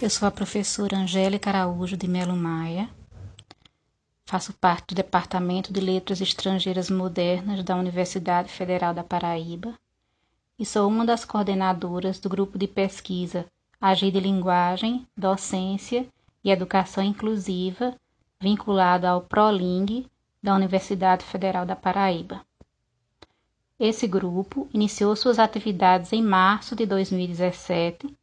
Eu sou a professora Angélica Araújo de Melo Maia. Faço parte do Departamento de Letras Estrangeiras Modernas da Universidade Federal da Paraíba e sou uma das coordenadoras do grupo de pesquisa Agir de Linguagem, Docência e Educação Inclusiva, vinculado ao ProLing da Universidade Federal da Paraíba. Esse grupo iniciou suas atividades em março de 2017,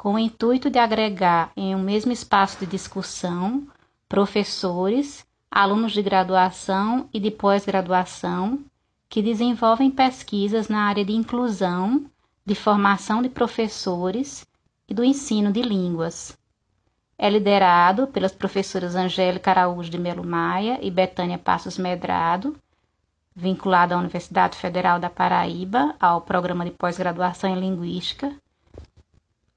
com o intuito de agregar em um mesmo espaço de discussão professores, alunos de graduação e de pós-graduação que desenvolvem pesquisas na área de inclusão, de formação de professores e do ensino de línguas. É liderado pelas professoras Angélica Araújo de Melo Maia e Betânia Passos Medrado, vinculado à Universidade Federal da Paraíba, ao programa de pós-graduação em Linguística,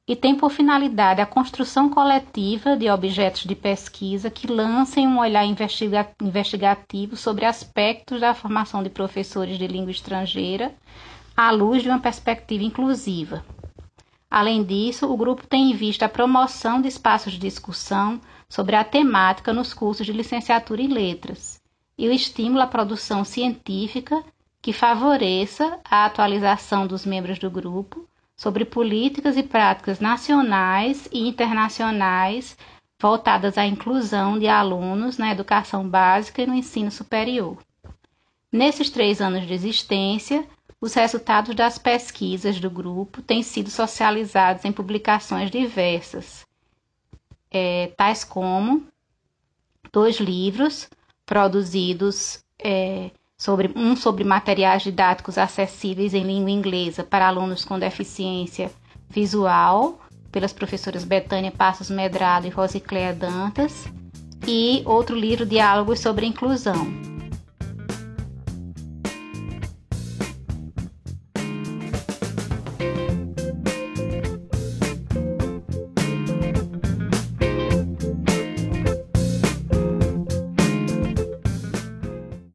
e tem por finalidade a construção coletiva de objetos de pesquisa que lancem um olhar investiga investigativo sobre aspectos da formação de professores de língua estrangeira à luz de uma perspectiva inclusiva. Além disso, o grupo tem em vista a promoção de espaços de discussão sobre a temática nos cursos de licenciatura em letras e o estímulo à produção científica que favoreça a atualização dos membros do grupo sobre políticas e práticas nacionais e internacionais voltadas à inclusão de alunos na educação básica e no ensino superior. Nesses três anos de existência, os resultados das pesquisas do grupo têm sido socializados em publicações diversas, é, tais como dois livros produzidos é, sobre um sobre materiais didáticos acessíveis em língua inglesa para alunos com deficiência visual, pelas professoras Betânia Passos Medrado e Rosicléa Dantas, e outro livro Diálogos sobre Inclusão,